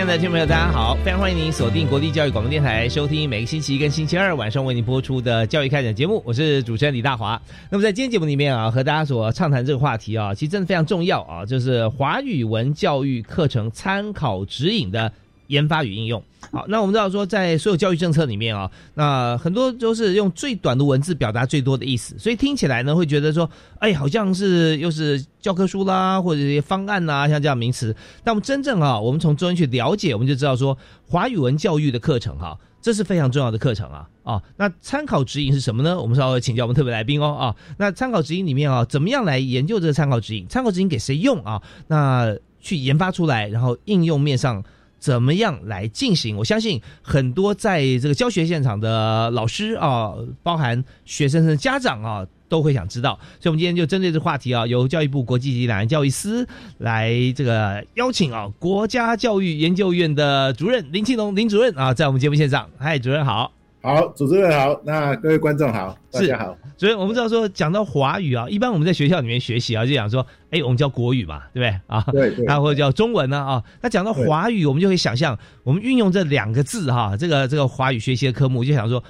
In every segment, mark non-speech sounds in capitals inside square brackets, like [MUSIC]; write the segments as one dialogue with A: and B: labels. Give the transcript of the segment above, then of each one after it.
A: 亲爱的听众朋友，大家好！非常欢迎您锁定国立教育广播电台，收听每个星期一跟星期二晚上为您播出的教育开展节目。我是主持人李大华。那么在今天节目里面啊，和大家所畅谈这个话题啊，其实真的非常重要啊，就是华语文教育课程参考指引的。研发与应用，好，那我们知道说，在所有教育政策里面啊，那很多都是用最短的文字表达最多的意思，所以听起来呢，会觉得说，哎，好像是又是教科书啦，或者一些方案呐，像这样名词。但我们真正啊，我们从中间去了解，我们就知道说，华语文教育的课程哈，这是非常重要的课程啊啊。那参考指引是什么呢？我们稍微请教我们特别来宾哦啊。那参考指引里面啊，怎么样来研究这个参考指引？参考指引给谁用啊？那去研发出来，然后应用面上。怎么样来进行？我相信很多在这个教学现场的老师啊，包含学生的家长啊，都会想知道。所以，我们今天就针对这话题啊，由教育部国际级两岸教育司来这个邀请啊，国家教育研究院的主任林庆龙林主任啊，在我们节目现场。嗨，主任好。
B: 好，主持人好，那各位观众好，大家好。
A: 所以我们知道说，讲到华语啊，一般我们在学校里面学习啊，就讲说，哎，我们叫国语嘛，对不对
B: 啊？对对。
A: 那或者叫中文呢啊？那讲到华语，我们就会想象，我们运用这两个字哈，这个这个华语学习的科目，就想说，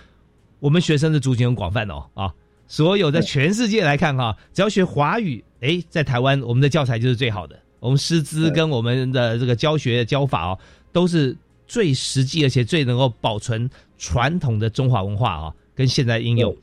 A: 我们学生的族群很广泛哦啊，所有在全世界来看哈，只要学华语，哎，在台湾我们的教材就是最好的，我们师资跟我们的这个教学教法哦，都是最实际而且最能够保存。传统的中华文化啊，跟现代应用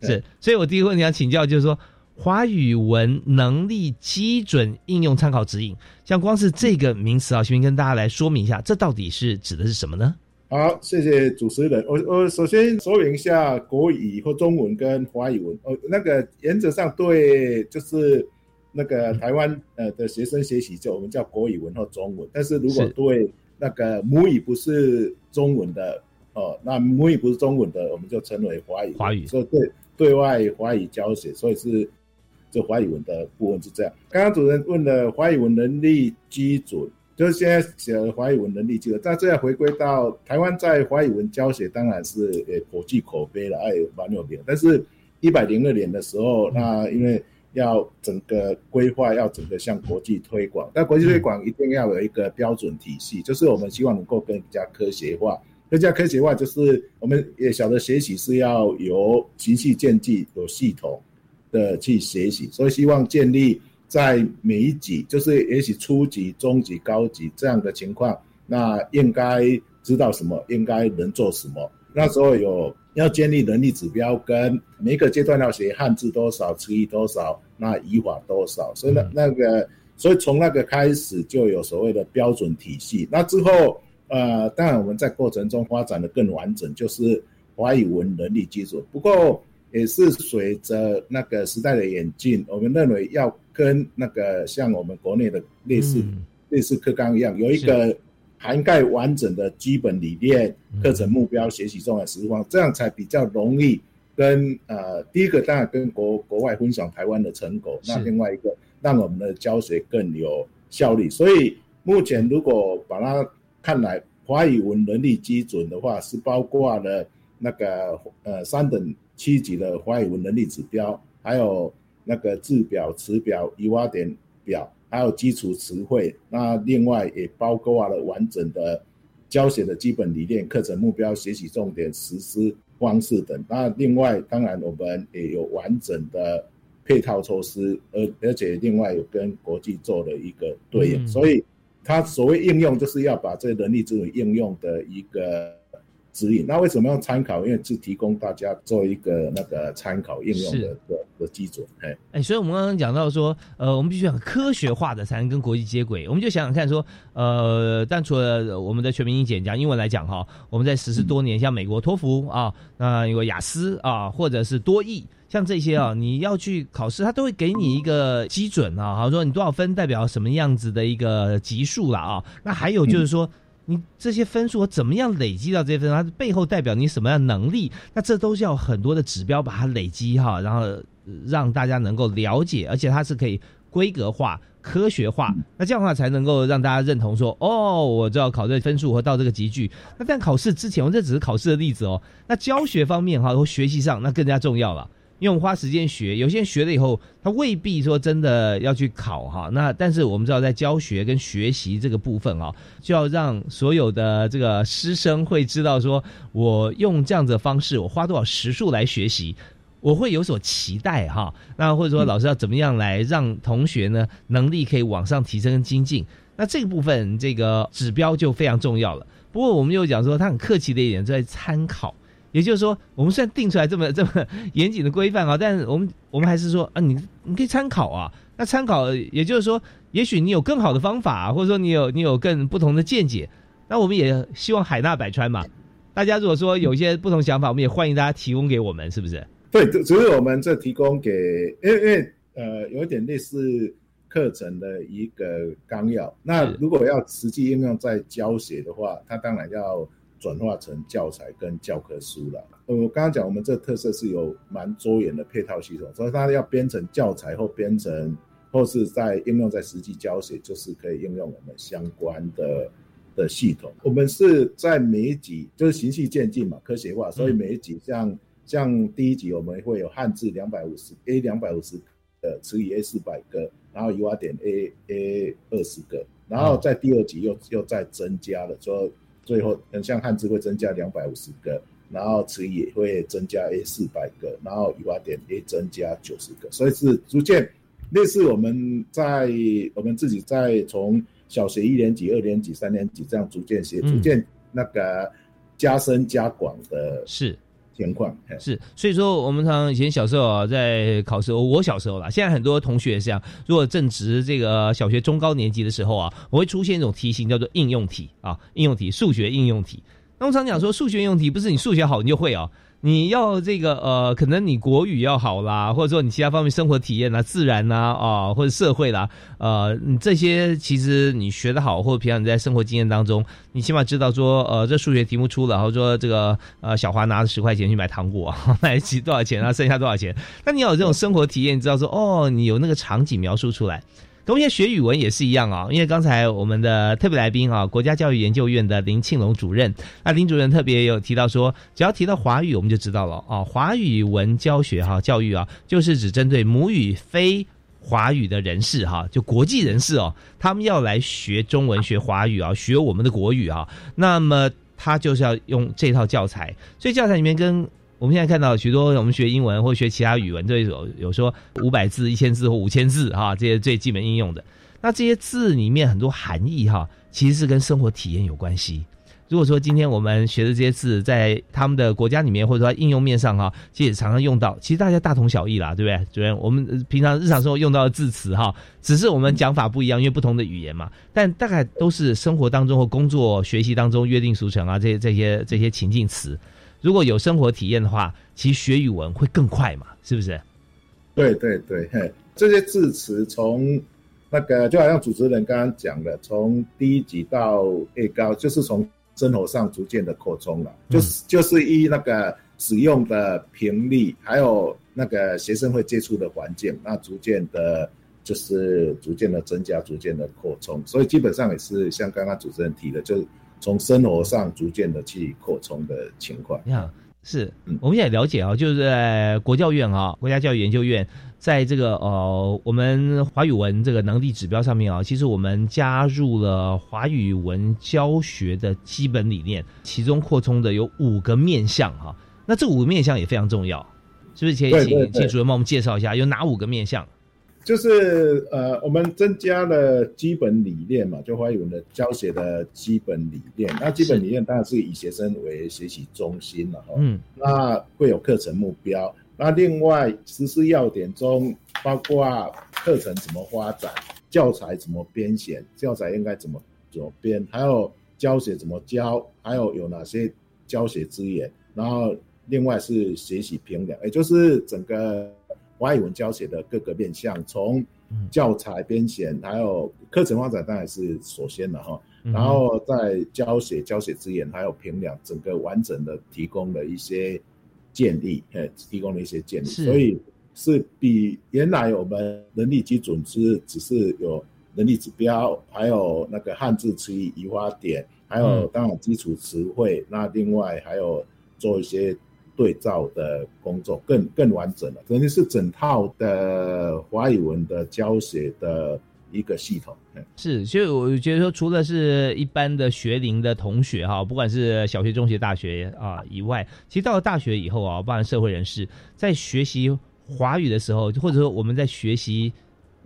A: 是，所以我第一个问题要请教，就是说华语文能力基准应用参考指引，像光是这个名词啊，先跟大家来说明一下，这到底是指的是什么呢？
B: 好，谢谢主持人。我我首先说明一下国语或中文跟华语文，哦，那个原则上对，就是那个台湾呃的学生学习就我们叫国语文或中文，但是如果对那个母语不是中文的。哦，那母语不是中文的，我们就称为华语。
A: 华语，
B: 所以对对外华语教学，所以是这华语文的部分是这样。刚刚主任问的华语文能力基准，就是现在写的华语文能力基准。但这要回归到台湾在华语文教学，当然是呃国际口碑了，哎蛮有名。但是一百零二年的时候，那因为要整个规划，要整个向国际推广，但国际推广一定要有一个标准体系，就是我们希望能够更加科学化。更加科学化，就是我们也晓得学习是要由循序渐进、有系统的去学习，所以希望建立在每一级，就是也许初级、中级、高级这样的情况，那应该知道什么，应该能做什么。那时候有要建立能力指标，跟每一个阶段要学汉字多少、词义多少、那语法多少，所以那那个，所以从那个开始就有所谓的标准体系。那之后。呃，当然我们在过程中发展的更完整，就是华语文能力基础。不过也是随着那个时代的演进，我们认为要跟那个像我们国内的类似类似课纲一样，有一个涵盖完整的基本理念、课程目标、学习重要实况，这样才比较容易跟呃第一个当然跟国国外分享台湾的成果，那另外一个让我们的教学更有效率。所以目前如果把它看来，华语文能力基准的话，是包括了那个呃三等七级的华语文能力指标，还有那个字表、词表、语法点表，还有基础词汇。那另外也包括了完整的教学的基本理念、课程目标、学习重点、实施方式等。那另外当然我们也有完整的配套措施，而而且另外有跟国际做了一个对应，
A: 嗯
B: 所以它所谓应用就是要把这个人力资源应用的一个指引。那为什么要参考？因为是提供大家做一个那个参考应用的的的基准。哎，
A: 哎，所以我们刚刚讲到说，呃，我们必须很科学化的才能跟国际接轨。我们就想想看说，呃，但除了我们的全民英检讲英文来讲哈，我们在实施多年，像美国托福啊，那有雅思啊，或者是多益。像这些啊，你要去考试，他都会给你一个基准啊，好像说你多少分代表什么样子的一个级数了啊。那还有就是说，你这些分数我怎么样累积到这些分数，它背后代表你什么样的能力？那这都是要很多的指标把它累积哈，然后呃让大家能够了解，而且它是可以规格化、科学化。那这样的话才能够让大家认同说，哦，我知道考这分数和到这个集聚。那但考试之前，我这只是考试的例子哦。那教学方面哈，或学习上那更加重要了。用花时间学，有些人学了以后，他未必说真的要去考哈。那但是我们知道，在教学跟学习这个部分啊，就要让所有的这个师生会知道说，我用这样子的方式，我花多少时数来学习，我会有所期待哈。那或者说老师要怎么样来让同学呢能力可以往上提升跟精进？那这个部分这个指标就非常重要了。不过我们又讲说，他很客气的一点，在参考。也就是说，我们虽然定出来这么 [LAUGHS] 这么严谨的规范啊，但是我们我们还是说啊，你你可以参考啊。那参考，也就是说，也许你有更好的方法，或者说你有你有更不同的见解。那我们也希望海纳百川嘛。大家如果说有一些不同想法，我们也欢迎大家提供给我们，是不是？
B: 对，只是我们这提供给，因为因为呃，有点类似课程的一个纲要。那如果要实际应用在教学的话，它当然要。转化成教材跟教科书了。我刚刚讲，我们这特色是有蛮多元的配套系统，所以它要编成教材或编成，或是在应用在实际教学，就是可以应用我们相关的的系统。我们是在每一集就是循序渐进嘛，科学化，所以每一集像像第一集我们会有汉字两百五十 A 两百五十个，词语 A 四百个，然后语法点 A A 二十个，然后在第二集又又再增加了说。最后，很像汉字会增加两百五十个，然后词语也会增加 A 四百个，然后语法点也增加九十个，所以是逐渐类似我们在我们自己在从小学一年级、二年级、三年级这样逐渐写，逐渐那个加深加广的
A: 是
B: 情况
A: 是，所以说我们常以前小时候啊，在考试，我小时候啦，现在很多同学也是这样。如果正值这个小学中高年级的时候啊，我会出现一种题型叫做应用题啊，应用题，数学应用题。那我常讲说，数学应用题不是你数学好你就会哦。你要这个呃，可能你国语要好啦，或者说你其他方面生活体验啦、自然啦啊，或者社会啦，呃，你这些其实你学得好，或者平常你在生活经验当中，你起码知道说，呃，这数学题目出了，或者说这个呃，小华拿着十块钱去买糖果，[LAUGHS] 买几多少钱啊，剩下多少钱？那你要有这种生活体验，你知道说，哦，你有那个场景描述出来。同学学语文也是一样啊，因为刚才我们的特别来宾啊，国家教育研究院的林庆龙主任，那林主任特别有提到说，只要提到华语，我们就知道了啊，华语文教学哈，教育啊，就是只针对母语非华语的人士哈，就国际人士哦，他们要来学中文、学华语啊，学我们的国语啊，那么他就是要用这套教材，所以教材里面跟。我们现在看到许多我们学英文或学其他语文，都有有说五百字、一千字或五千字哈，这些最基本应用的。那这些字里面很多含义哈，其实是跟生活体验有关系。如果说今天我们学的这些字，在他们的国家里面或者说应用面上哈，其实也常常用到，其实大家大同小异啦，对不对？主任，我们平常日常生活用到的字词哈，只是我们讲法不一样，因为不同的语言嘛。但大概都是生活当中或工作、学习当中约定俗成啊，这些这些这些情境词。如果有生活体验的话，其实学语文会更快嘛，是不是？
B: 对对对，嘿，这些字词从那个就好像主持人刚刚讲的，从低级到越高，就是从生活上逐渐的扩充了，就是就是依那个使用的频率，还有那个学生会接触的环境，那逐渐的，就是逐渐的增加，逐渐的扩充，所以基本上也是像刚刚主持人提的，就。从生活上逐渐的去扩充的情况，
A: 你好，是，我们也了解啊，就是在国教院啊，国家教育研究院，在这个呃，我们华语文这个能力指标上面啊，其实我们加入了华语文教学的基本理念，其中扩充的有五个面向哈，那这五个面向也非常重要。是不是可以请请主任帮我们介绍一下有哪五个面向？
B: 就是呃，我们增加了基本理念嘛，就华语文的教学的基本理念。那基本理念当然是以学生为学习中心了哈。
A: 嗯
B: 那会有课程目标。那另外实施要点中包括课程怎么发展、教材怎么编写、教材应该怎么怎么编，还有教学怎么教，还有有哪些教学资源。然后另外是学习评量，也就是整个华语文教学的各个面向，从
A: 嗯。
B: 教材编写，还有课程发展当然是首先的哈。
A: 嗯
B: 然后在教学、教学资源还有评量，整个完整的提供了一些建议，呃，提供了一些建议，所以是比原来我们能力基准是只是有能力指标，还有那个汉字词语移花点，还有
A: 嗯。
B: 当然基础词汇，那另外还有做一些对照的工作，更更完整了，等于是整套的华语文的教学的一个系统。
A: 是，所以我觉得说，除了是一般的学龄的同学哈，不管是小学、中学、大学啊以外，其实到了大学以后啊，包含社会人士在学习华语的时候，或者说我们在学习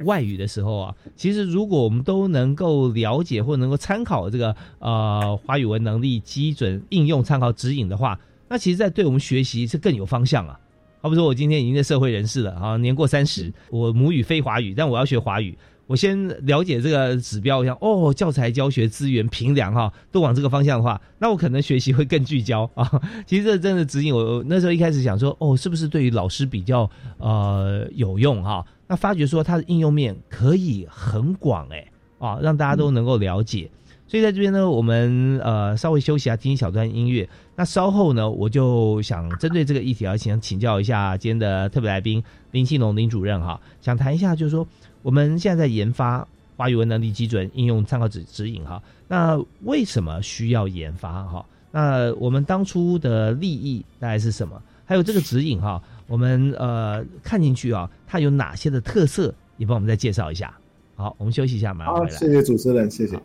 A: 外语的时候啊，其实如果我们都能够了解或能够参考这个呃华语文能力基准应用参考指引的话，那其实，在对我们学习是更有方向啊。好比说，我今天已经是社会人士了啊，年过三十，我母语非华语，但我要学华语。我先了解这个指标，我想哦，教材教学资源评量哈，都往这个方向的话，那我可能学习会更聚焦啊。[LAUGHS] 其实这真的指引我，我那时候一开始想说，哦，是不是对于老师比较呃有用哈？那发觉说它的应用面可以很广哎啊，让大家都能够了解。所以在这边呢，我们呃稍微休息一下，听一小段音乐。那稍后呢，我就想针对这个议题啊，想请教一下今天的特别来宾林庆龙林主任哈，想谈一下，就是说我们现在在研发华语文能力基准应用参考指指引哈，那为什么需要研发哈？那我们当初的利益大概是什么？还有这个指引哈，我们呃看进去啊，它有哪些的特色？也帮我们再介绍一下。好，我们休息一下，马上，回来。
B: 谢谢主持人，谢谢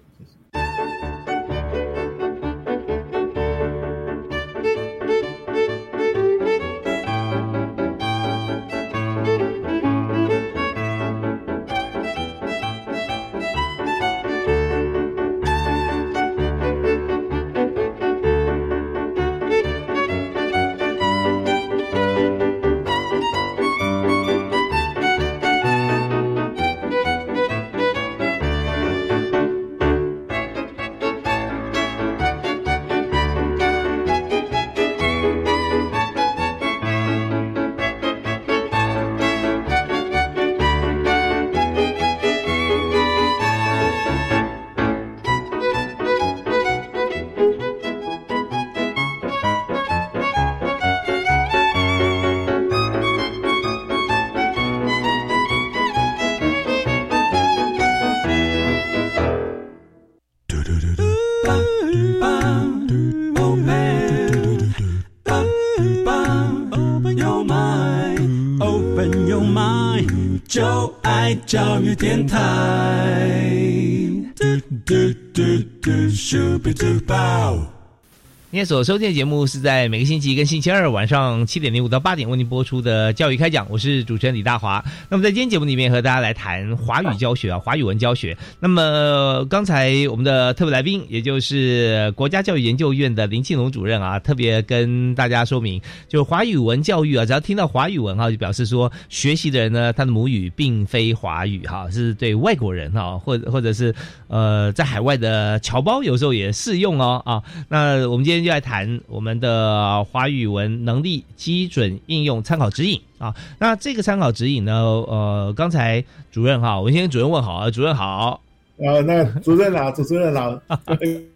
A: 所收听的节目是在每个星期一跟星期二晚上七点零五到八点为您播出的教育开讲，我是主持人李大华。那么在今天节目里面和大家来谈华语教学啊，华语文教学。那么刚才我们的特别来宾，也就是国家教育研究院的林庆龙主任啊，特别跟大家说明，就是华语文教育啊，只要听到华语文哈、就表示说学习的人呢，他的母语并非华语哈、是对外国人哈、或或者是呃 [LAUGHS] 在海外的侨胞有时候也适用哦啊。那我们今天就来谈我们的华语文能力基准应用参考指引啊。那这个参考指引呢，呃，刚才主任哈，我先主任问好啊，主任好。
B: 呃，那主任好，主持人好，[LAUGHS]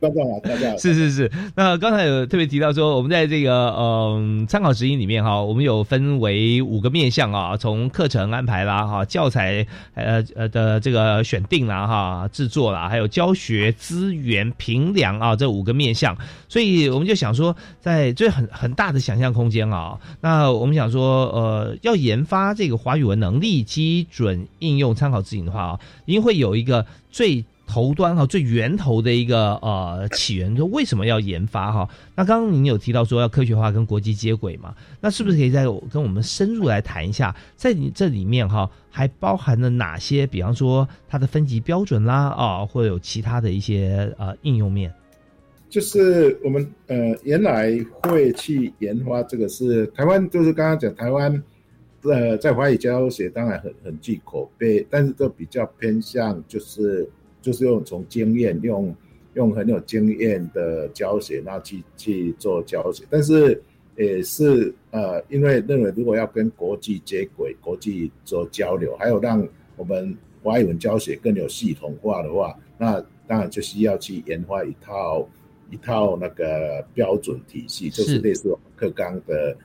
B: 观众好，大家好。
A: 是是是，那刚才有特别提到说，我们在这个嗯参考指引里面哈，我们有分为五个面向啊，从课程安排啦哈，教材呃呃的这个选定啦哈，制作啦，还有教学资源评量啊这五个面向，所以我们就想说，在这很很大的想象空间啊，那我们想说呃要研发这个华语文能力基准应用参考指引的话啊，一定会有一个最头端哈，最源头的一个呃起源，说为什么要研发哈？那刚刚您有提到说要科学化跟国际接轨嘛？那是不是可以再跟我们深入来谈一下，在你这里面哈，还包含了哪些？比方说它的分级标准啦啊，或者有其他的一些呃应用面？
B: 就是我们呃原来会去研发这个是台湾，就是刚刚讲台湾。呃，在华语教学当然很很具口碑，但是都比较偏向就是就是用从经验用用很有经验的教学，然后去去做教学，但是也是呃，因为认为如果要跟国际接轨、国际做交流，还有让我们华语文教学更有系统化的话，那当然就需要去研发一套一套那个标准体系，就是类似课纲的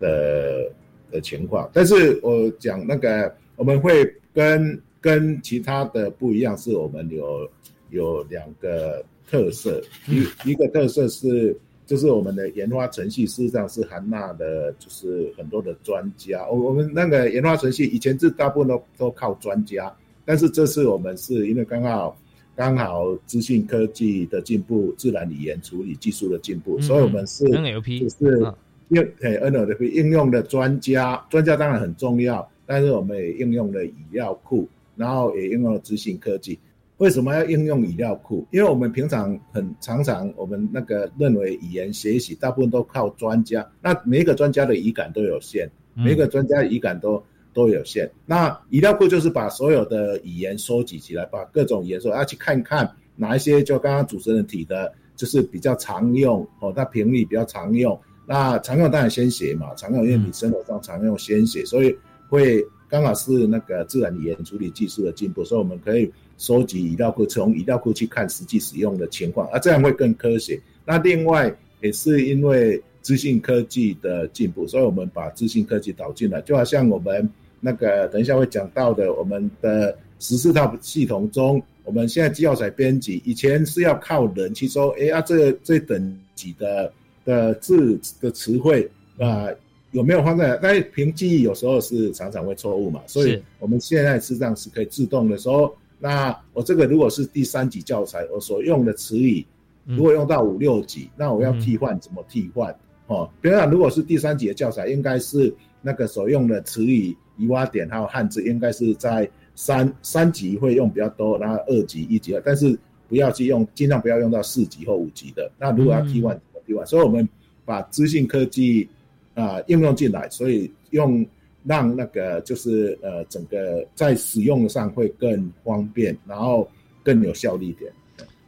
B: 的。的情况，但是我讲那个我们会跟跟其他的不一样，是我们有有两个特色，一一个特色是就是我们的研发程序事实上是含纳的，就是很多的专家。我我们那个研发程序以前是大部分都都靠专家，但是这次我们是因为刚好刚好资讯科技的进步，自然语言处理技术的进步，所以我们是
A: NLP
B: 就是。用诶，NLP 应用的专家，专家当然很重要，但是我们也应用了语料库，然后也应用了资讯科技。为什么要应用语料库？因为我们平常很常常，我们那个认为语言学习大部分都靠专家，那每一个专家的语感都有限，每一个专家语感都都有限。那语料库就是把所有的语言收集起来，把各种语言说要去看看哪一些，就刚刚主持人提的，就是比较常用哦，它频率比较常用。那常用当然先写嘛，常用因为你生活上常用先写，所以会刚好是那个自然语言处理技术的进步，所以我们可以收集语料库，从语料库去看实际使用的情况，啊，这样会更科学。那另外也是因为资讯科技的进步，所以我们把资讯科技导进来，就好像我们那个等一下会讲到的，我们的十四套系统中，我们现在教材编辑以前是要靠人去说，哎呀，这这等级的。的字的词汇啊，有没有放在？但是凭记忆有时候是常常会错误嘛，所以我们现在实际上是可以自动的说，那我这个如果是第三级教材，我所用的词语如果用到五六级，那我要替换怎么替换？哦，比如讲，如果是第三级的教材，应该是那个所用的词语、移挖点还有汉字，应该是在三三级会用比较多，然后二级、一级，但是不要去用，尽量不要用到四级或五级的。那如果要替换。所以，我们把资讯科技啊应用进来，所以用让那个就是呃整个在使用上会更方便，然后更有效率一点。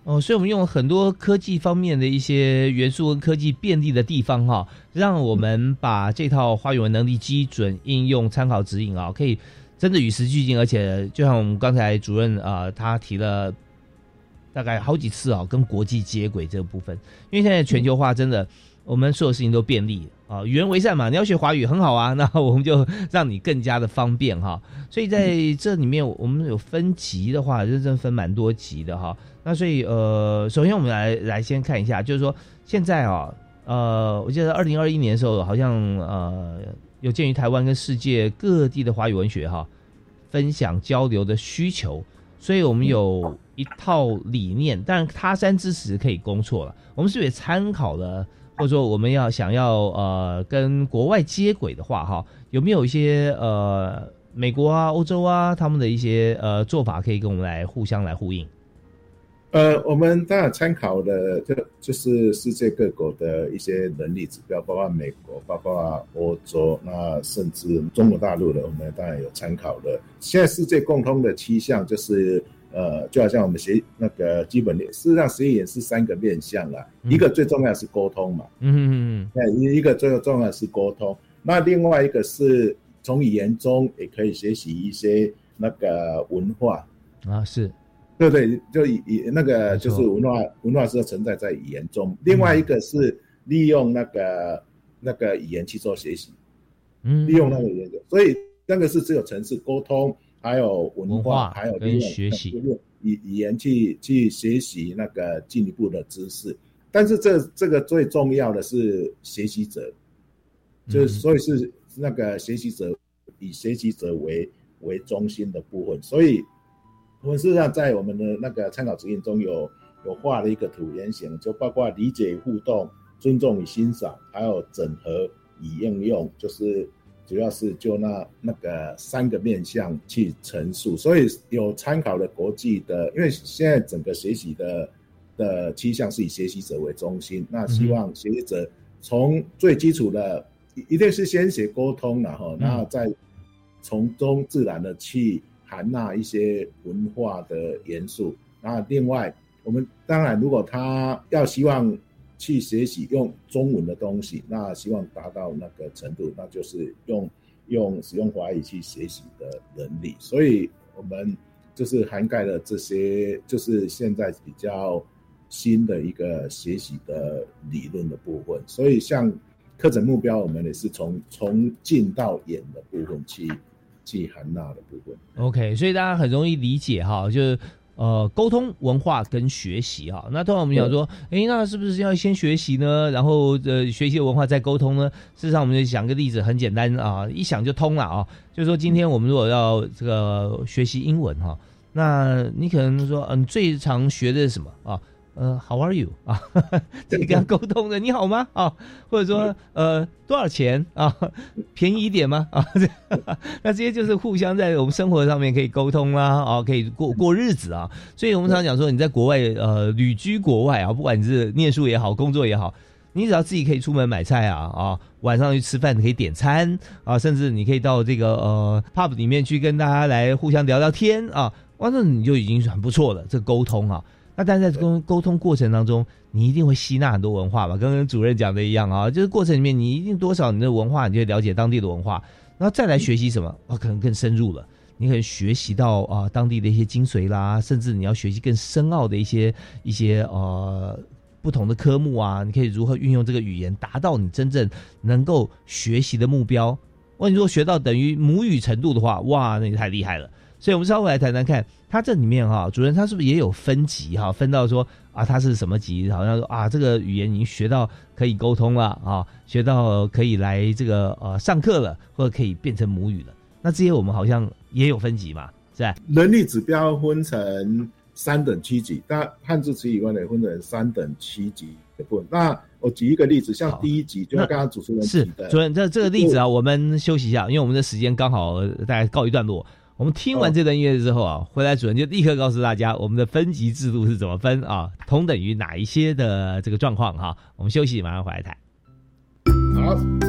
A: 哦，所以我们用很多科技方面的一些元素跟科技便利的地方哈，让我们把这套花语文能力基准应用参考指引啊，可以真的与时俱进，而且就像我们刚才主任啊他提了。大概好几次啊，跟国际接轨这个部分，因为现在全球化真的，我们所有事情都便利啊，与人为善嘛。你要学华语很好啊，那我们就让你更加的方便哈。所以在这里面，我们有分级的话，认真分蛮多级的哈。那所以呃，首先我们来来先看一下，就是说现在啊，呃，我记得二零二一年的时候，好像呃，有鉴于台湾跟世界各地的华语文学哈分享交流的需求，所以我们有。一套理念，但他山之石可以攻错了。我们是也参考了，或者说我们要想要呃跟国外接轨的话，哈，有没有一些呃美国啊、欧洲啊他们的一些呃做法可以跟我们来互相来呼应？
B: 呃，我们当然参考的就就是世界各国的一些能力指标，包括美国、包括欧洲，那甚至中国大陆的，我们当然有参考的。现在世界共通的七项就是。呃，就好像我们学那个基本面，事实上学语言是三个面向啦，一个最重要是沟通嘛，嗯嗯嗯，那一一个最重要是沟通，那另外一个是从语言中也可以学习一些那个文化。
A: 啊，是，
B: 对对，就以以那个就是文化文化是存在在语言中，另外一个是利用那个那个语言去做学习，嗯，利用那个语言，所以那个是只有城市沟通。还有文化，还有
A: 利用学习，
B: 语语言去去学习那个进一步的知识。但是这这个最重要的是学习者，就是所以是那个学习者以学习者为为中心的部分。所以我们事实上在我们的那个参考指引中有有画了一个图原型，就包括理解、互动、尊重与欣赏，还有整合与应用，就是主要是就那那个三个面向去陈述，所以有参考了国际的，因为现在整个学习的的趋向是以学习者为中心，那希望学习者从最基础的一一定是先学沟通，然后那再从中自然的去含纳一些文化的元素。那另外，我们当然如果他要希望去学习用中文的东西，那希望达到那个程度，那就是用用使用华语去学习的能力。所以我们就是涵盖了这些，就是现在比较新的一个学习的理论的部分。所以像课程目标，我们也是从从近到远的部分去去含纳的部分。
A: OK，所以大家很容易理解哈，就是呃沟通文化跟学习哈。那通常我们讲说，诶，那是不是要先学习呢？然后呃学习的文化再沟通呢？事实上，我们就讲个例子，很简单啊，一想就通了啊。就是说，今天我们如果要这个学习英文哈，那你可能说，嗯、最常学的是什么啊？呃，How are you 啊？这个跟他沟通的，你好吗？啊，或者说呃多少钱啊？便宜一点吗？啊，这那这些就是互相在我们生活上面可以沟通啦，啊，可以过过日子啊。所以我们常常讲说，你在国外呃旅居国外啊，不管你是念书也好，工作也好，你只要自己可以出门买菜啊啊，晚上去吃饭可以点餐啊，甚至你可以到这个呃 pub 里面去跟大家来互相聊聊天啊，哇，那你就已经是很不错了，这个沟通啊。那但是在沟沟通过程当中，你一定会吸纳很多文化吧，跟跟主任讲的一样啊，就是过程里面你一定多少你的文化，你就了解当地的文化，然后再来学习什么，啊，可能更深入了。你可能学习到啊、当地的一些精髓啦，甚至你要学习更深奥的一些一些呃不同的科目啊，你可以如何运用这个语言，达到你真正能够学习的目标。哇，你如果学到等于母语程度的话，哇，那你太厉害了。所以，我们稍微来谈谈看，它这里面哈、主任他是不是也有分级哈、分到说啊，他是什么级？好像说啊，这个语言已经学到可以沟通了啊，学到可以来这个呃上课了，或者可以变成母语了。那这些我们好像也有分级嘛，是吧？
B: 能力指标分成三等七级，那汉字词以外呢，分成三等七级的部分。那我举一个例子，像第一级，就是
A: 那
B: 刚刚主持人
A: 是
B: 提的，
A: 主任，这这个例子啊，我们休息一下，因为我们的时间刚好呃大概告一段落。我们听完
B: 哦
A: 这段音乐之后啊，回来主任就立刻告诉大家我们的分级制度是怎么分啊，同等于哪一些的这个状况哈。我们休息，马上回来谈。
B: 好。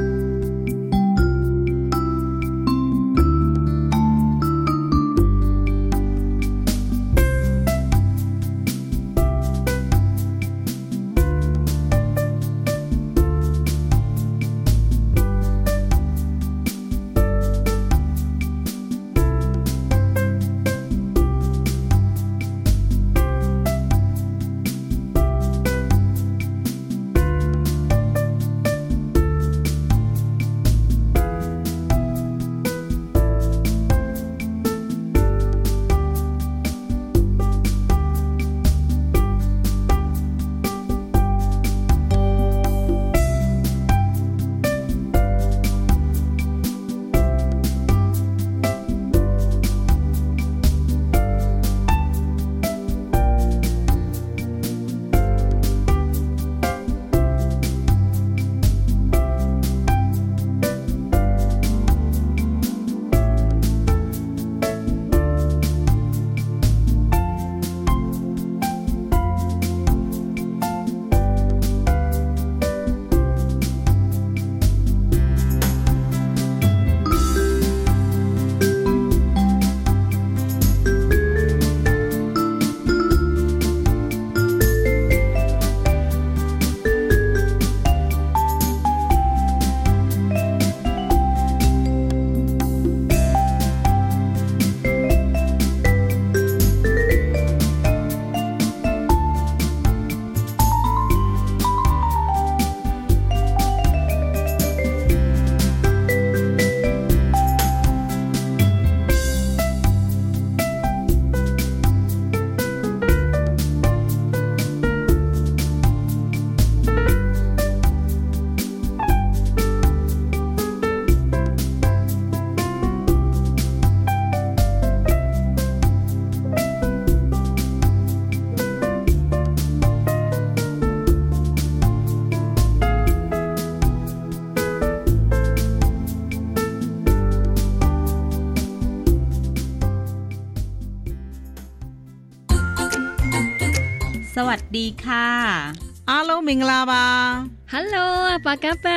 C: 明啦吧
D: Hello，阿巴嘎巴。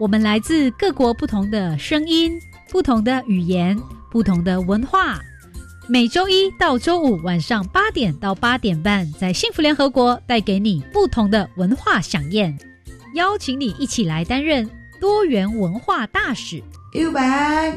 E: 我们来自各国不同的声音、不同的语言、不同的文化。每周一到周五晚上八点到八点半，在幸福联合国带给你不同的文化飨宴，邀请你一起来担任多元文化大使。
C: 右白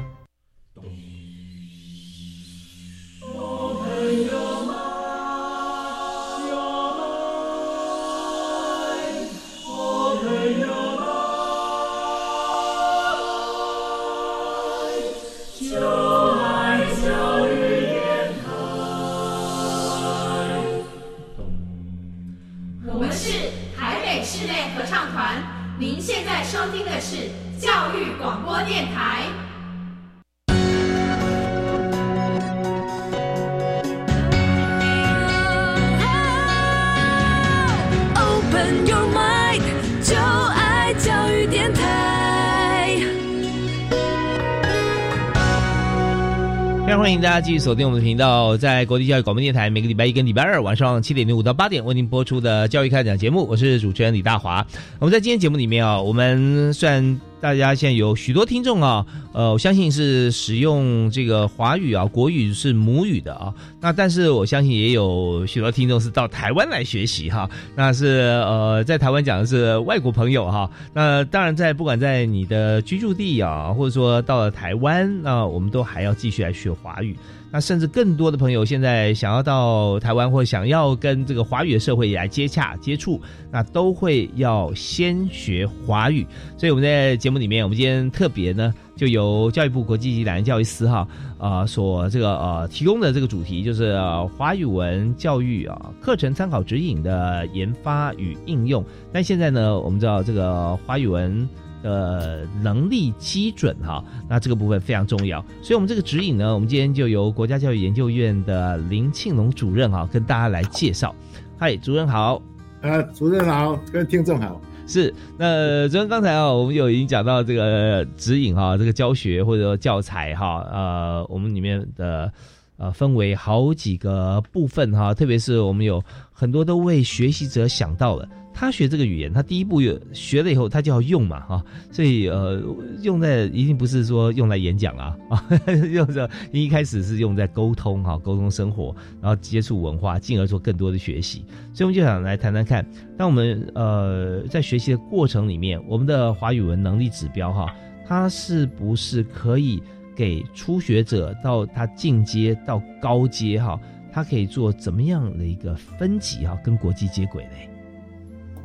A: 非常欢迎大家继续锁定我们的频道，在国际教育广播电台，每个礼拜一跟礼拜二晚上七点零五到八点为您播出的教育开讲节目，我是主持人李大华。我们在今天节目里面啊，我们算大家现在有许多听众啊，呃，我相信是使用这个华语啊，国语是母语的啊，那但是我相信也有许多听众是到台湾来学习哈，那是呃，在台湾讲的是外国朋友哈，那当然在不管在你的居住地啊，或者说到了台湾，那我们都还要继续来学华语。那甚至更多的朋友现在想要到台湾，或想要跟这个华语的社会来接洽接触，那都会要先学华语。所以我们在节目里面，我们今天特别呢，就由教育部国际及两岸教育司哈啊所这个呃提供的这个主题，就是、呃华语文教育啊课程参考指引的研发与应用。但现在呢，我们知道这个华语文。的能力基准哈，那这个部分非常重要，所以我们这个指引呢，我们今天就由国家教育研究院的林庆龙主任哈，跟大家来介绍。嗨，主任好。
B: 呃，主任好，各位听众好。
A: 是，那主任刚才啊，我们有已经讲到这个指引哈，这个教学或者说教材哈，呃，我们里面的呃分为好几个部分哈，特别是我们有很多都为学习者想到了。他学这个语言，他第一步有学了以后，他就要用嘛，哈，所以呃，用在一定不是说用来演讲啊，啊，[LAUGHS] 用在一开始是用在沟通哈，沟通生活，然后接触文化，进而做更多的学习。所以我们就想来谈谈看，当我们呃在学习的过程里面，我们的华语文能力指标哈，它是不是可以给初学者到他进阶到高阶哈，它可以做怎么样的一个分级哈，跟国际接轨嘞？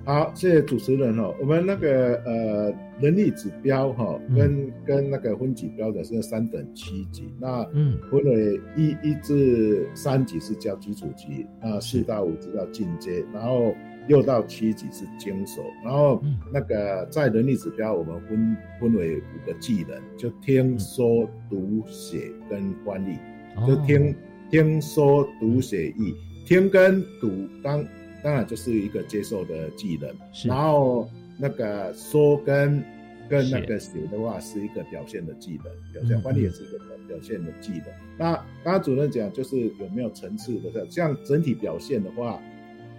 B: 好，谢谢主持人哦。我们那个呃能力指标哈、
A: 嗯。
B: 跟跟那个分级标准是三等七级，那
A: 嗯。
B: 分为一一至三级是叫基础级，那四到五级叫进阶，然后六到七级是精熟，然后
A: 嗯。
B: 那个在能力指标我们分分为五个技能，就听说读写跟翻译，就
A: 哦。
B: 听听说读写译，听跟读当当然就是一个接受的技能，
A: 是
B: 然后那个说跟跟那个写的话是一个表现的技能，表现
A: 嗯
B: 翻译也是一个表表现的技能。那刚刚主任讲就是有没有层次的，像整体表现的话，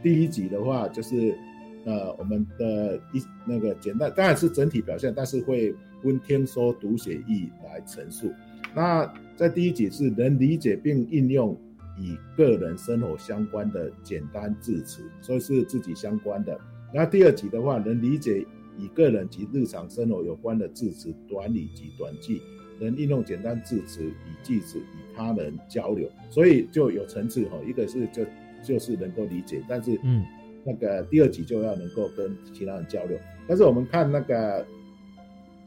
B: 第一级的话就是呃我们的一那个简单当然是整体表现，但是会分听说读写意来陈述。那在第一集是能理解并应用与个人生活相关的简单字词，所以是自己相关的。那第二集的话，能理解与个人及日常生活有关的字词、短语及短句，能应用简单字词与句子与他人交流，所以就有层次哈。一个是就就是能够理解，但是
A: 嗯，
B: 那个第二集就要能够跟其他人交流。但是我们看那个，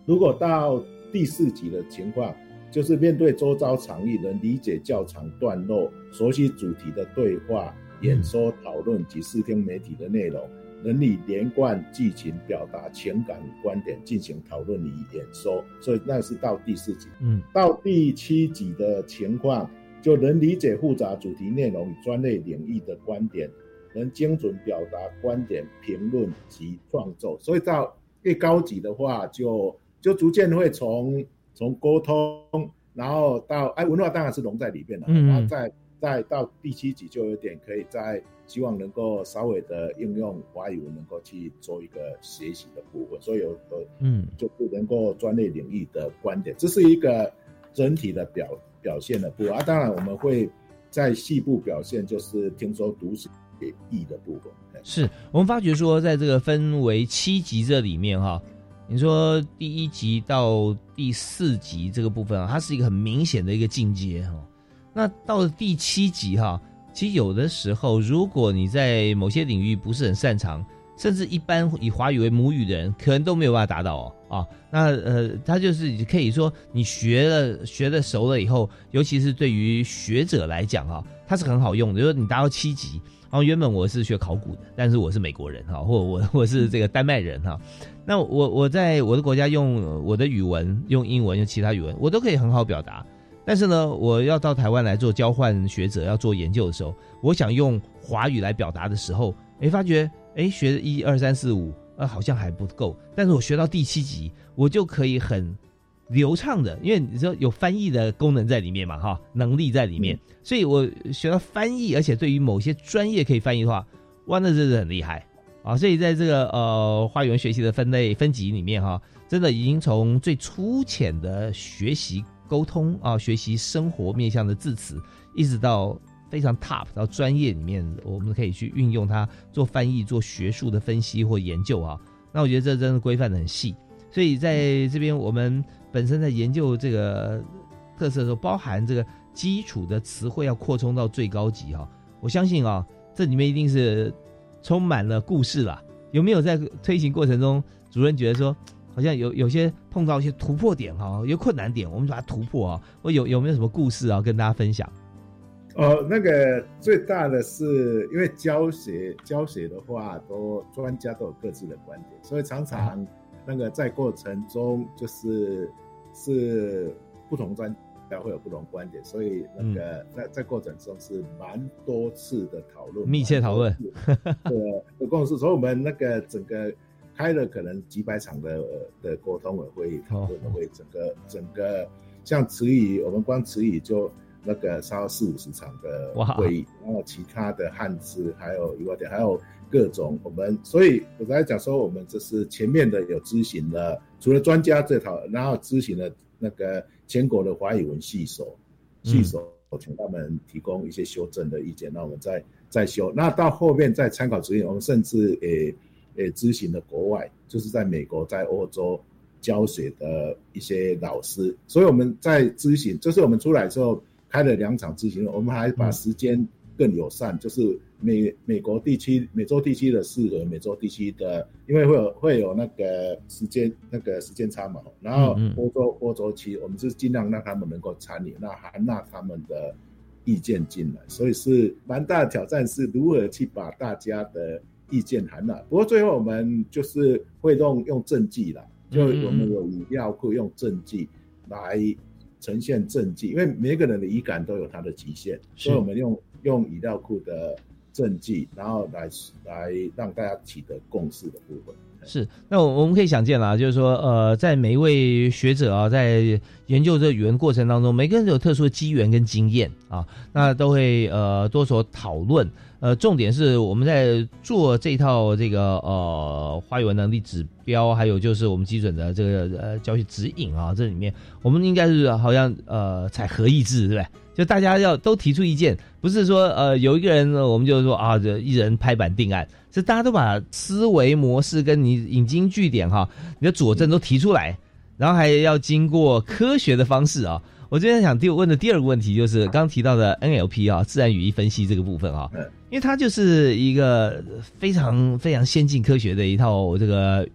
B: 如果到第四集的情况，就是面对周遭场域，能理解较长段落、熟悉主题的对话、演说、讨论及视听媒体的内容，能以连贯剧情表达情感与观点，进行讨论与演说。所以那是到第四集。
A: 嗯，
B: 到第七集的情况，就能理解复杂主题内容与专业领域的观点，能精准表达观点、评论及创作。所以到越高级的话，就就逐渐会从从沟通，然后到哎文化当然是融在里面了，
A: 嗯
B: 然后再再到第七集就有点可以在希望能够稍微的应用华语文，能够去做一个学习的部分，所以有的
A: 嗯
B: 就不能够专业领域的观点，这是一个整体的表表现的部分啊。当然我们会在细部表现，就是听说读写译的部分。哎
A: 是我们发觉说，在这个分为七集这里面哈，你说第一集到第四集这个部分啊，它是一个很明显的一个进阶哈。那到了第七集哈，其实有的时候，如果你在某些领域不是很擅长，甚至一般以华语为母语的人，可能都没有办法达到哦啊。那呃，它就是可以说你学了学的熟了以后，尤其是对于学者来讲哈，它是很好用的。就是你达到七级。然后原本我是学考古的，但是我是美国人哈，或我 [LAUGHS] 我是这个丹麦人哈。那我我在我的国家用我的语文、用英文、用其他语文，我都可以很好表达。但是呢，我要到台湾来做交换学者，要做研究的时候，我想用华语来表达的时候，哎，发觉哎学一二三四五，呃，好像还不够。但是我学到第七集，我就可以很流畅的，因为你知道有翻译的功能在里面嘛，哈，能力在里面，所以我学到翻译，而且对于某些专业可以翻译的话，哇，那真是很厉害啊！所以在这个呃花园学习的分类分级里面哈，真的已经从最粗浅的学习沟通啊，学习生活面向的字词，一直到非常 top 到专业里面，我们可以去运用它做翻译、做学术的分析或研究啊。那我觉得这真的规范的很细，所以在这边我们本身在研究这个特色的时候，包含这个基础的词汇要扩充到最高级哈。我相信啊，这里面一定是充满了故事啦。有没有在推行过程中，主任觉得说，好像有有些碰到一些突破点哈，有困难点，我们把它突破啊？我有有没有什么故事啊，跟大家分享？
B: 哦，那个最大的是因为教学教学的话，都专家都有各自的观点，所以常常那个在过程中就是是不同专家会有不同观点，所以那个在在过程中是蛮多次的讨论，
A: 密切讨论
B: 的的共识，所以我们那个整个开了可能几百场的的沟通委会议讨论的会，整个整个像词语，我们光词语就。那个烧四五十场的会议，然后其他的汉字还有一个点，还有各种我们，所以我才讲说，我们这是前面的有咨询了，除了专家这套，然后咨询了那个全国的华语文系所，系所请他们提供一些修正的意见，那我们再再修。那到后面再参考指引，我们甚至诶诶咨询了国外，就是在美国、在欧洲教学的一些老师，所以我们在咨询，就是我们出来之后。开了两场咨询，我们还把时间更友善，就是美美国地区、美洲地区的适合美洲地区的，因为会有会有那个时间那个时间差嘛。然后欧洲欧洲区，我们是尽量让他们能够参与，那含纳他们的意见进来。所以是蛮大的挑战，是如何去把大家的意见含纳。不过最后我们就是会用用证据啦，就我们有语料库用证据来。呈现证据，因为每个人的语感都有它的极限，所以我们用用语料库的政绩，然后来来让大家取得共识的部分。
A: 是，那我我们可以想见啦，就是说，呃，在每一位学者啊，在研究这语文过程当中，每个人都有特殊的机缘跟经验啊，那都会呃多所讨论。呃，重点是我们在做这套这个呃花语文能力指标，还有就是我们基准的这个呃教学指引啊，这里面我们应该是好像呃采合意制，对不对？就大家要都提出意见，不是说呃有一个人呢我们就说啊，这一人拍板定案，是大家都把思维模式跟你引经据典哈，你的佐证都提出来，然后还要经过科学的方式啊。我今天想第问的第二个问题就是刚提到的 NLP 啊，自然语义分析这个部分啊，因为它就是一个非常非常先进科学的一套这个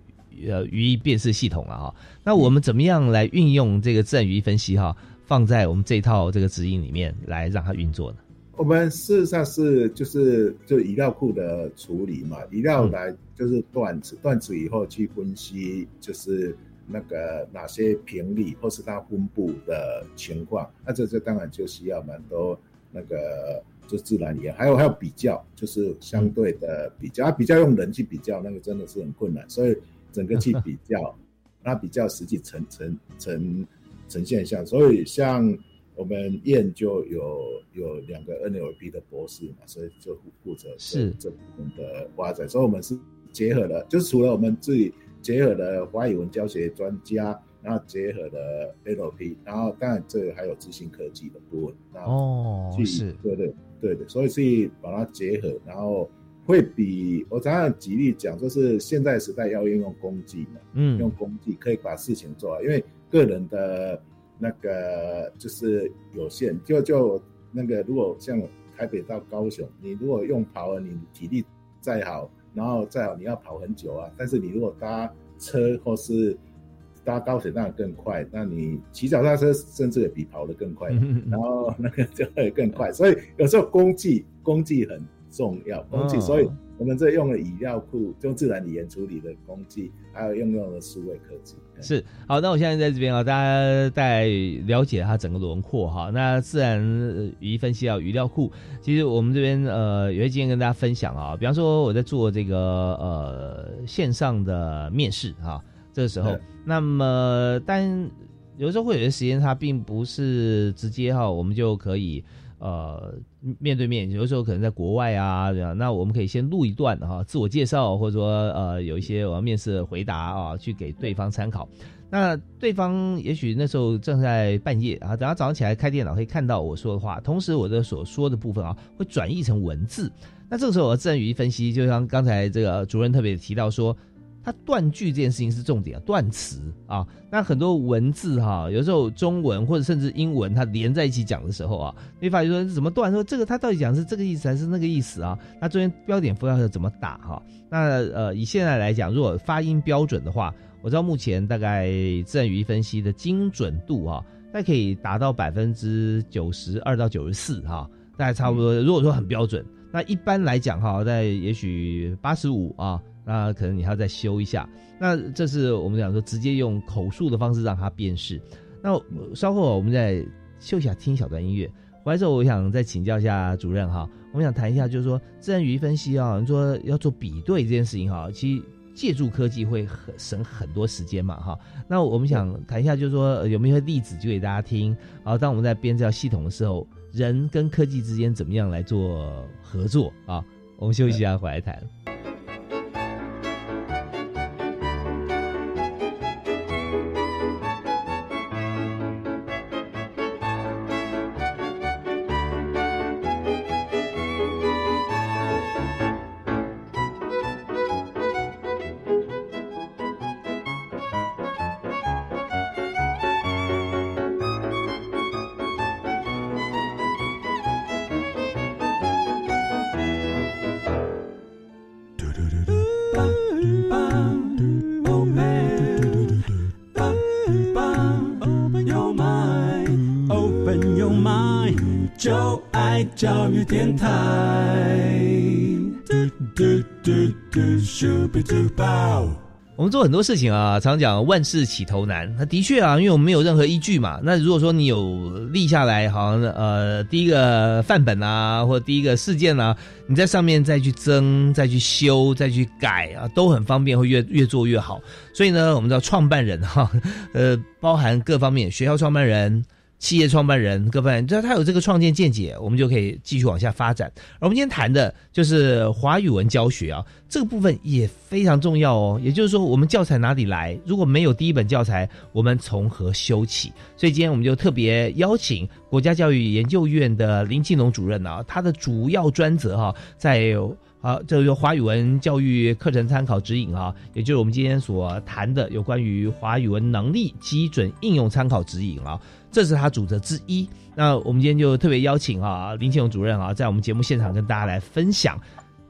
A: 呃语义辨识系统了哈。那我们怎么样来运用这个自然语义分析哈，放在我们这套这个指引里面来让它运作呢？
B: 我们事实上是就是就语料库的处理嘛，语料来就是断子，断子以后去分析就是。那个哪些频率或是它分布的情况，那这这当然就需要蛮多那个就自然语言，还有还有比较，就是相对的比较，比较用人去比较，那个真的是很困难，所以整个去比较，那比较实际呈呈呈呈现一下，所以像我们院就有有两个 NLP 的博士嘛，所以就负责
A: 是
B: 这部分的发展，所以我们是结合了，就是除了我们自己。结合了华语文教学专家，然后结合了 LP，然后当然这个还有资讯科技的部分。
A: 哦，是，
B: 对对对的，所以去把它结合，然后会比我常常举例讲，就是现在时代要运用工具嘛，嗯，用工具可以把事情做好，因为个人的那个就是有限，就就那个如果像台北到高雄，你如果用跑，你体力再好。然后再好，你要跑很久啊。但是你如果搭车或是搭高铁，当然更快。那你骑脚踏车甚至也比跑得更快。然后那个就会更快。所以有时候工具工具很重要，工具。所以我们这用了语料库，用自然语言处理的工具，还有用用了数位科技。
A: 是好，那我现在在这边啊，大家在了解它整个轮廓哈。那自然语义分析啊，语料库，其实我们这边呃，有些今天跟大家分享啊。比方说我在做这个呃线上的面试哈，这个时候，那么但有时候会有些时间，它并不是直接哈，我们就可以。呃，面对面，有的时候可能在国外啊，这样，那我们可以先录一段哈，自我介绍，或者说呃，有一些我要面试的回答啊，去给对方参考。那对方也许那时候正在半夜啊，等他早上起来开电脑可以看到我说的话，同时我的所说的部分啊，会转译成文字。那这个时候，我自然语义分析，就像刚才这个主任特别提到说。它断句这件事情是重点啊，断词啊，那很多文字哈，有时候中文或者甚至英文它连在一起讲的时候啊，你发现说怎么断？说这个它到底讲是这个意思还是那个意思啊？那中间标点符号要怎么打哈？那呃，以现在来讲，如果发音标准的话，我知道目前大概自然语义分析的精准度啊，大概可以达到百分之九十二到九十四哈，大概差不多。如果说很标准，那一般来讲哈，在也许八十五啊。那可能你还要再修一下。那这是我们讲说直接用口述的方式让它辨识。那稍后我们再休息下，听一小段音乐。回来之后，我想再请教一下主任哈。我们想谈一下，就是说自然语义分析啊，你说要做比对这件事情哈，其实借助科技会很省很多时间嘛哈。那我们想谈一下，就是说有没有例子就给大家听。好，当我们在编这套系统的时候，人跟科技之间怎么样来做合作啊？我们休息一下，回来谈。做很多事情啊，常讲万事起头难。那的确啊，因为我们没有任何依据嘛。那如果说你有立下来，好像呃第一个范本啊，或者第一个事件啊，你在上面再去增、再去修、再去改啊，都很方便，会越越做越好。所以呢，我们知道创办人哈，呃，包含各方面，学校创办人。企业创办人各方面，只要他有这个创建见解，我们就可以继续往下发展。而我们今天谈的就是华语文教学啊，这个部分也非常重要哦。也就是说，我们教材哪里来？如果没有第一本教材，我们从何修起？所以今天我们就特别邀请国家教育研究院的林庆龙主任啊，他的主要专责哈，在啊，这个华语文教育课程参考指引啊，也就是我们今天所谈的有关于华语文能力基准应用参考指引啊。这是他主责之一。那我们今天就特别邀请啊林庆勇主任啊，在我们节目现场跟大家来分享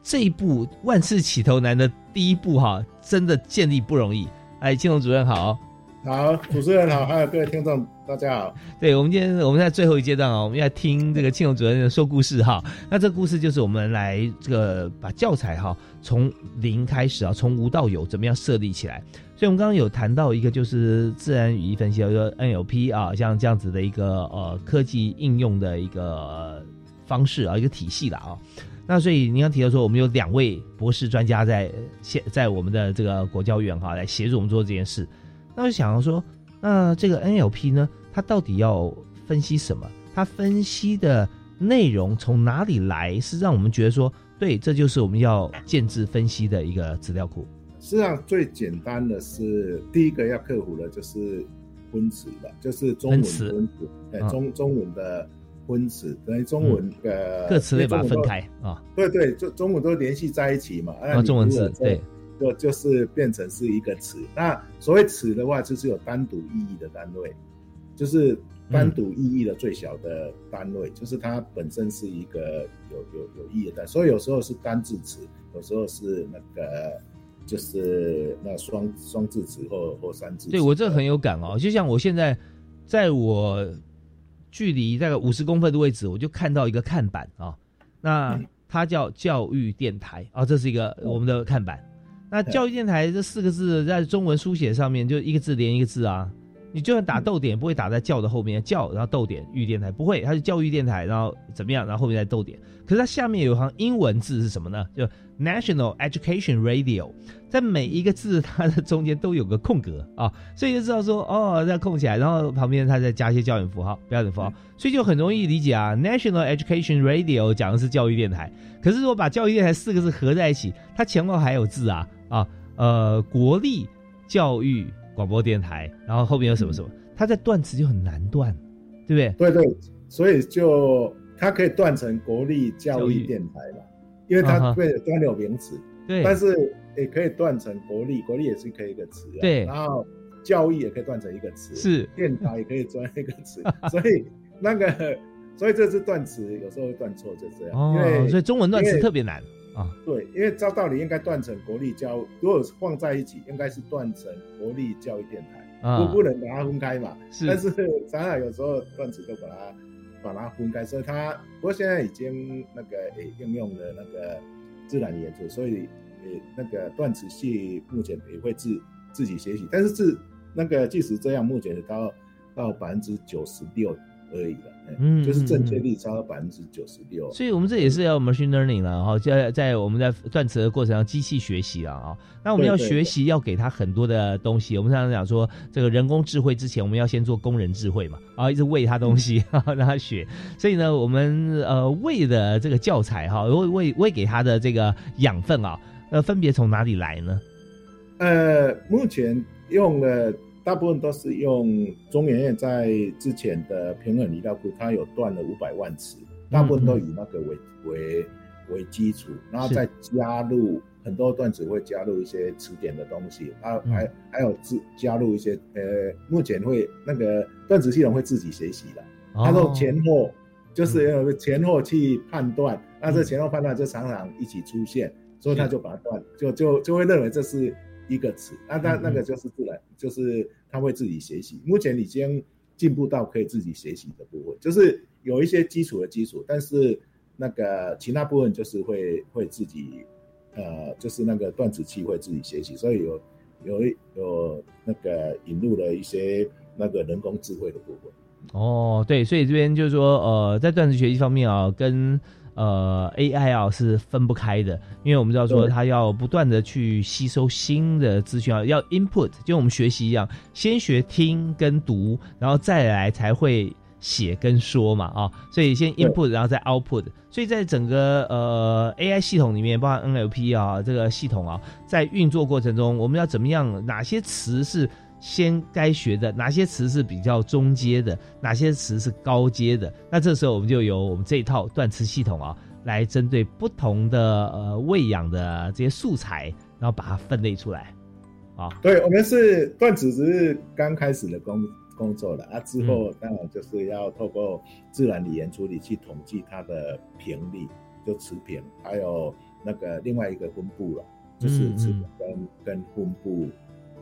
A: 这一部万事起头难的第一步哈，真的建立不容易。哎，庆龙主任好，
B: 好，主持人好，还有各位听众大家好。
A: 对我们今天我们在最后一阶段啊，我们要听这个庆龙主任说故事哈。那这个故事就是我们来这个把教材哈从零开始啊，从无到有怎么样设立起来。所以，我们刚刚有谈到一个，就是自然语义分析，叫做 NLP 啊，像这样子的一个呃科技应用的一个方式啊，一个体系了啊。那所以您刚提到说，我们有两位博士专家在现在我们的这个国教院哈，来协助我们做这件事。那我想要说，那这个 NLP 呢，它到底要分析什么？它分析的内容从哪里来？是让我们觉得说，对，这就是我们要建制分析的一个资料库。
B: 实际上最简单的是第一个要克服的就是婚词吧，就是中文分词，对中中文的婚词，等于中文的
A: 各词类把它分开啊，
B: 对对，就中文都联系在一起嘛，
A: 啊，中文字对，
B: 就就是变成是一个词。那所谓词的话，就是有单独意义的单位，就是单独意义的最小的单位，就是它本身是一个有有有意义的，所以有时候是单字词，有时候是那个。就是那双双字词或或三字，
A: 对我这很有感哦。就像我现在在我距离大概五十公分的位置，我就看到一个看板啊，那它叫教育电台啊，这是一个我们的看板。那教育电台这四个字在中文书写上面就一个字连一个字啊，你就算打逗点不会打在教的后面，教然后逗点育电台不会，它是教育电台，然后怎么样，然后后面再逗点。可是它下面有一行英文字是什么呢？就 National Education Radio，在每一个字它的中间都有个空格啊，所以就知道说哦，这空起来，然后旁边它再加一些标点符号，标点符号，所以就很容易理解啊。National Education Radio 讲的是教育电台，可是如果把教育电台四个字合在一起，它前后还有字啊啊呃国立教育广播电台，然后后面有什么什么，它在断词就很难断，对不
B: 对？对对，所以就它可以断成国立教育电台嘛。因为它对专有名词，
A: 对，
B: 但是也可以断成国立，国立也是可以一个词，啊
A: 对，
B: 然后教育也可以断成一个词，
A: 是，
B: 电台也可以专一个词，[LAUGHS] 所以那个，所以这是断词，有时候会断错，就这样，因为
A: 所以中文断词特别难啊，
B: 对，因为照道理应该断成国立教，如果放在一起，应该是断成国立教育电台，啊不不能把它分开嘛，
A: 是，
B: 但是咱俩有时候断词都把它。把它分开，所以它不过现在已经那个诶应用了那个自然语言，所以诶那个断词系目前也会自自己学习，但是自那个即使这样，目前到到百分之九十六。而已了，嗯，就是正确率超百分之九十六，
A: 所以我们这也是要 machine learning 了哈，在在我们在断词的过程上，机器学习了啊。那我们要学习，要给他很多的东西。我们常常讲说，这个人工智慧之前，我们要先做工人智慧嘛，啊，一直喂他东西，[LAUGHS] 让他学。所以呢，我们呃喂的这个教材哈，喂喂喂给他的这个养分啊，呃，分别从哪里来呢？
B: 呃，目前用了。大部分都是用中研院在之前的平衡语料库，它有断了五百万词，大部分都以那个为为为基础，然后再加入很多段子会加入一些词典的东西，啊，还还有自加入一些呃，目前会那个段子系统会自己学习的，它说前后就是要前后去判断，那这前后判断就常常一起出现，所以他就把它断，就就就会认为这是。一个词，那那那个就是自然，就是他会自己学习。目前已经进步到可以自己学习的部分，就是有一些基础的基础，但是那个其他部分就是会会自己，呃，就是那个断子器会自己学习。所以有有有那个引入了一些那个人工智慧的部分。
A: 哦，对，所以这边就是说，呃，在断子学习方面啊，跟呃 AI 啊是分不开的，因为我们知道说它要不断的去吸收新的资讯啊，要 input，就我们学习一样，先学听跟读，然后再来才会写跟说嘛啊，所以先 input，然后再 output，所以在整个呃 AI 系统里面，包含 NLP 啊这个系统啊，在运作过程中，我们要怎么样？哪些词是？先该学的哪些词是比较中阶的，哪些词是高阶的？那这时候我们就由我们这一套断词系统啊，来针对不同的呃喂养的这些素材，然后把它分类出来。啊，
B: 对，我们是断词只是刚开始的工工作了啊，之后当然就是要透过自然语言处理去统计它的频率，就词频，还有那个另外一个分布了，就是词跟跟分布。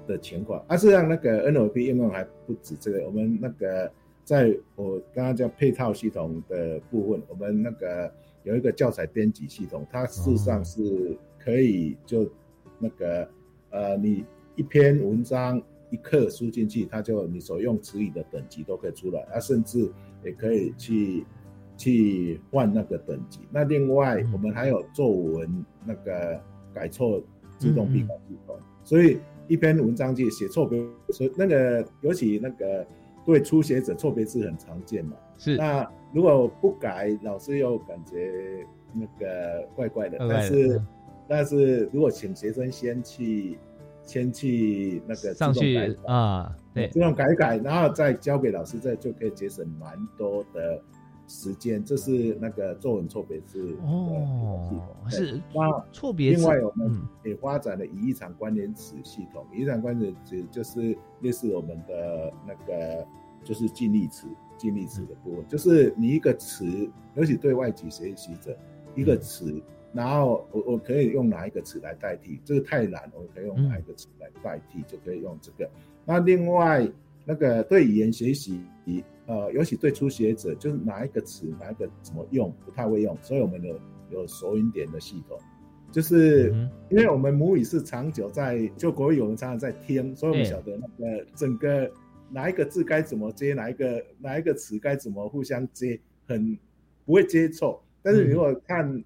B: 的情况，啊，实际上那个 NLP 应用还不止这个。我们那个在我刚刚叫配套系统的部分，我们那个有一个教材编辑系统，它事实上是可以就那个呃，你一篇文章一课输进去，它就你所用词语的等级都可以出来，啊，甚至也可以去去换那个等级。那另外我们还有作文那个改错自动批改系统，所以。一篇文章去写错别，所以那个尤其那个对初学者错别字很常见嘛。
A: 是。
B: 那如果不改，老师又感觉那个怪怪的。但是，但是如果请学生先去，先去那个
A: 上去啊，对，
B: 自动改改，然后再交给老师，这就可以节省蛮多的。时间，这是那个作文错别字
A: 哦，是
B: 那
A: 错别
B: 字。另外，我们也发展了语义场关联词系统。语义场关联词就是类似我们的那个，就是近义词、近义词的部分。就是你一个词，尤其对外籍学习者，一个词，然后我我可以用哪一个词来代替？这个太难，我可以用哪一个词来代替？就可以用这个。那另外，那个对语言学习。呃，尤其对初学者，就是哪一个词，哪一个怎么用，不太会用，所以我们有有索引点的系统，就是因为我们母语是长久在就国语，我们常常在听，所以我们晓得那个整个哪一个字该怎么接，哪一个哪一个词该怎么互相接，很不会接错。但是如果看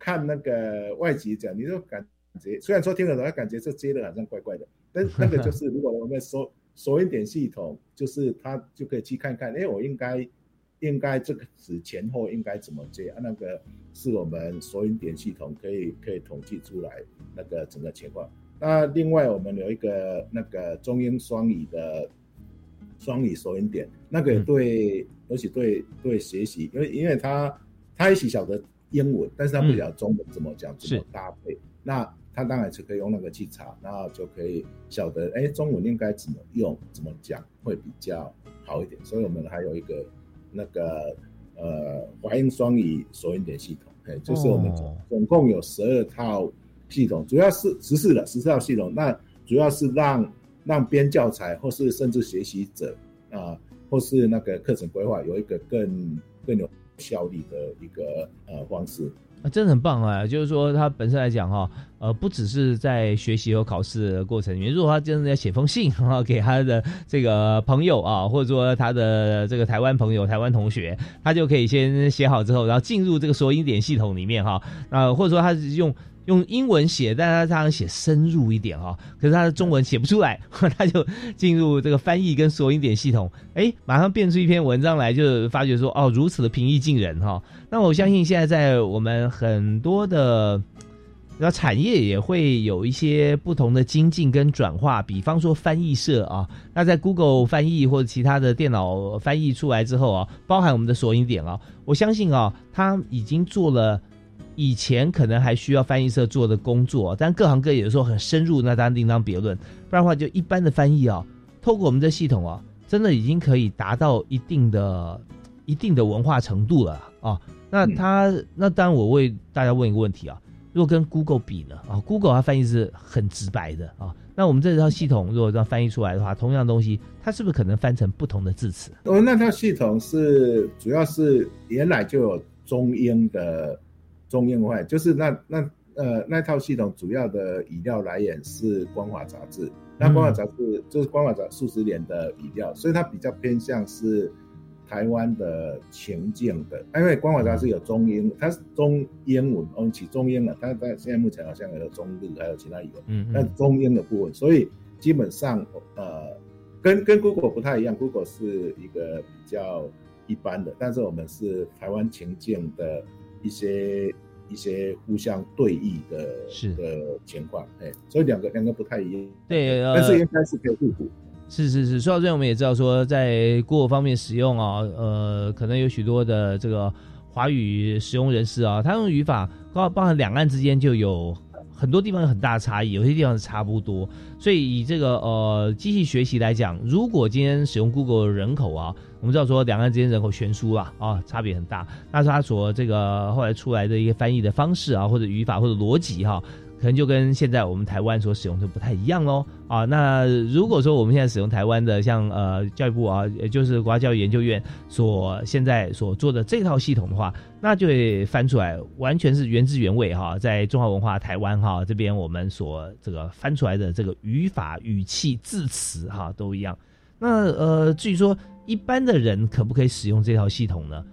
B: 看那个外籍讲，你就感觉虽然说听得懂，感觉这接的好像怪怪的，但那个 [LAUGHS] 就是如果我们说。索引点系统就是他就可以去看看，哎，我应该应该这个词前后应该怎么接啊？那个是我们索引点系统可以可以统计出来那个整个情况。那另外我们有一个那个中英双语的双语索引点，那个对，尤其对对学习，因为因为他他也许晓得英文，但是他不晓得中文怎么讲怎么搭配，那。他当然是可以用那个去查，然后就可以晓得，哎，中文应该怎么用、怎么讲会比较好一点。所以我们还有一个那个呃华英双语索引点系统，哎，就是我们总总共有十二套系统，主要是十四的十四套系统。那主要是让让编教材或是甚至学习者啊，或是那个课程规划有一个更更有效率的一个呃方式。
A: 啊，真的很棒啊！就是说，他本身来讲哈，呃，不只是在学习和考试的过程里面，如果他真的要写封信哈，给他的这个朋友啊，或者说他的这个台湾朋友、台湾同学，他就可以先写好之后，然后进入这个索引点系统里面哈，啊，或者说他是用。用英文写，但他这样写深入一点哈，可是他的中文写不出来，[LAUGHS] 他就进入这个翻译跟索引点系统，哎，马上变出一篇文章来，就发觉说哦，如此的平易近人哈。那我相信现在在我们很多的那产业也会有一些不同的精进跟转化，比方说翻译社啊，那在 Google 翻译或者其他的电脑翻译出来之后啊，包含我们的索引点啊，我相信啊，他已经做了。以前可能还需要翻译社做的工作，但各行各业有时候很深入，那当然另当别论。不然的话，就一般的翻译啊，透过我们的系统啊，真的已经可以达到一定的、一定的文化程度了啊。那他，那当然我为大家问一个问题啊，如果跟 Google 比呢？啊，Google 它翻译是很直白的啊。那我们这套系统如果这样翻译出来的话，同样东西，它是不是可能翻成不同的字词？
B: 我们那套系统是主要是原来就有中英的。中英文就是那那呃那套系统主要的语料来源是《光华杂志》，那光华杂志就是光华杂数十年的语料，所以它比较偏向是台湾的情境的。因为光华杂志有中英，它是中英文，我们起中英了。它它现在目前好像有中日，还有其他语文，
A: 嗯
B: 那中英的部分，所以基本上呃，跟跟 Google 不太一样，Google 是一个比较一般的，但是我们是台湾情境的一些。一些互相对弈的
A: 是
B: 的情况，哎，所以两个两个不太一样，
A: 对，呃、
B: 但是应该是可以互补。
A: 是是是，说到这，我们也知道说，在 Google 方面使用啊，呃，可能有许多的这个华语使用人士啊，他用语法包包含两岸之间就有很多地方有很大的差异，有些地方是差不多。所以以这个呃机器学习来讲，如果今天使用 Google 的人口啊。我们知道说两岸之间人口悬殊啊，啊，差别很大。那是他所这个后来出来的一个翻译的方式啊，或者语法或者逻辑哈，可能就跟现在我们台湾所使用的不太一样喽。啊，那如果说我们现在使用台湾的像呃教育部啊，也就是国家教育研究院所现在所做的这套系统的话，那就会翻出来完全是原汁原味哈，在中华文化台湾哈这边我们所这个翻出来的这个语法、语气、字词哈都一样。那呃，至于说。一般的人可不可以使用这套系统呢？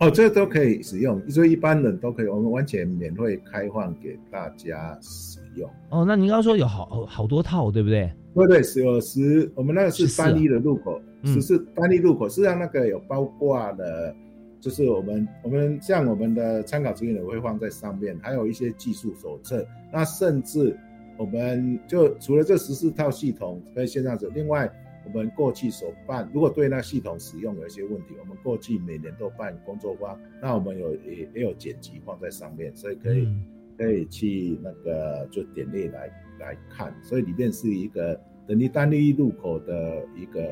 B: 哦，这都可以使用，所以一般人都可以，我们完全免费开放给大家使用。
A: 哦，那您刚刚说有好好多套，对不对？
B: 对对，是有十，我们那个是单一的入口，只是单一入口，实际上那个有包括了，就是我们我们像我们的参考指引也会放在上面，还有一些技术手册，那甚至我们就除了这十四套系统可以线上走，另外。我们过去所办，如果对那系统使用有一些问题，我们过去每年都办工作坊，那我们有也也有剪辑放在上面，所以可以可以去那个就点列来来看，所以里面是一个等于单一入口的一个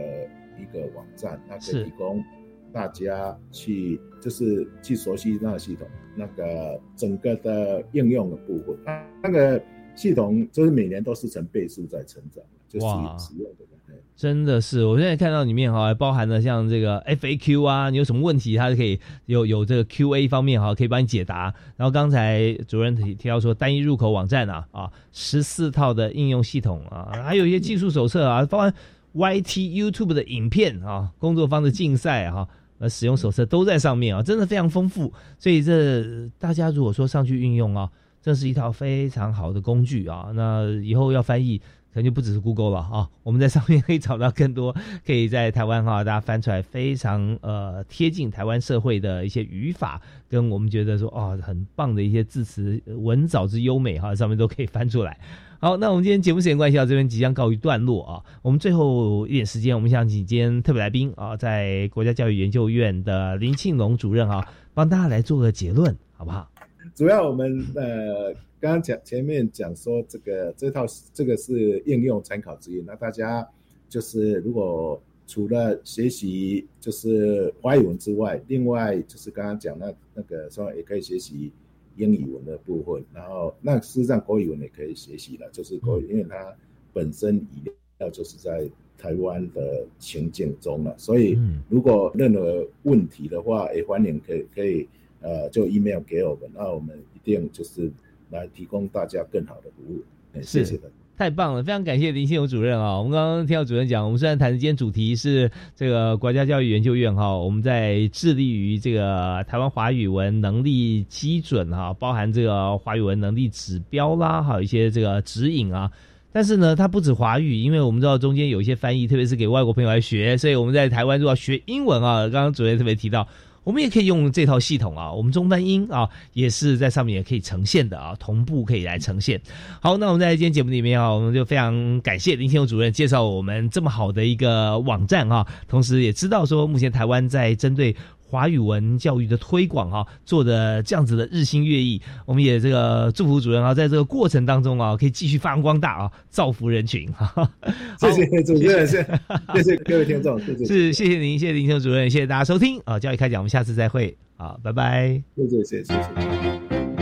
B: 一个网站，它可以提供大家去就是去熟悉那个系统，那个整个的应用的部分，它那个系统就是每年都是成倍数在成长，就是使用的。
A: 真的是，我现在看到里面哈，还包含了像这个 FAQ 啊，你有什么问题，它是可以有有这个 QA 方面哈，可以帮你解答。然后刚才主任提提到说，单一入口网站啊，啊，十四套的应用系统啊，还有一些技术手册啊，包含 YT YouTube 的影片啊，工作坊的竞赛哈，呃，使用手册都在上面啊，真的非常丰富。所以这大家如果说上去运用啊，这是一套非常好的工具啊。那以后要翻译。可能就不只是 Google 了啊，我们在上面可以找到更多可以在台湾哈，大家翻出来非常呃贴近台湾社会的一些语法，跟我们觉得说哦很棒的一些字词文藻之优美哈，上面都可以翻出来。好，那我们今天节目时间关系到这边即将告一段落啊，我们最后一点时间，我们想请今天特别来宾啊，在国家教育研究院的林庆龙主任啊，帮大家来做个结论，好不好？
B: 主要我们呃。刚刚讲前面讲说这个这套这个是应用参考之一，那大家就是如果除了学习就是华语文之外，另外就是刚刚讲那那个说也可以学习英语文的部分，然后那事实上国语文也可以学习了，就是国语，因为它本身语料就是在台湾的情境中了，所以如果任何问题的话，也欢迎可以可以呃就 email 给我们，那我们一定就是。来提供大家更好的服务，谢谢的，
A: 太棒了，非常感谢林信勇主任啊！我们刚刚听到主任讲，我们虽然谈的今天主题是这个国家教育研究院哈，我们在致力于这个台湾华语文能力基准哈，包含这个华语文能力指标啦，还有一些这个指引啊。但是呢，它不止华语，因为我们知道中间有一些翻译，特别是给外国朋友来学，所以我们在台湾如果要学英文啊，刚刚主任特别提到。我们也可以用这套系统啊，我们中翻英啊，也是在上面也可以呈现的啊，同步可以来呈现。好，那我们在今天节目里面啊，我们就非常感谢林天勇主任介绍我们这么好的一个网站啊，同时也知道说目前台湾在针对。华语文教育的推广啊，做的这样子的日新月异，我们也这个祝福主任啊，在这个过程当中啊，可以继续发扬光大啊，造福人群。[LAUGHS]
B: 谢谢主任，谢谢。谢各位听众，谢谢。
A: 是谢谢您，谢谢林秀主任，谢谢大家收听。啊，教育开讲，我们下次再会，啊，拜拜，
B: 谢谢谢谢谢。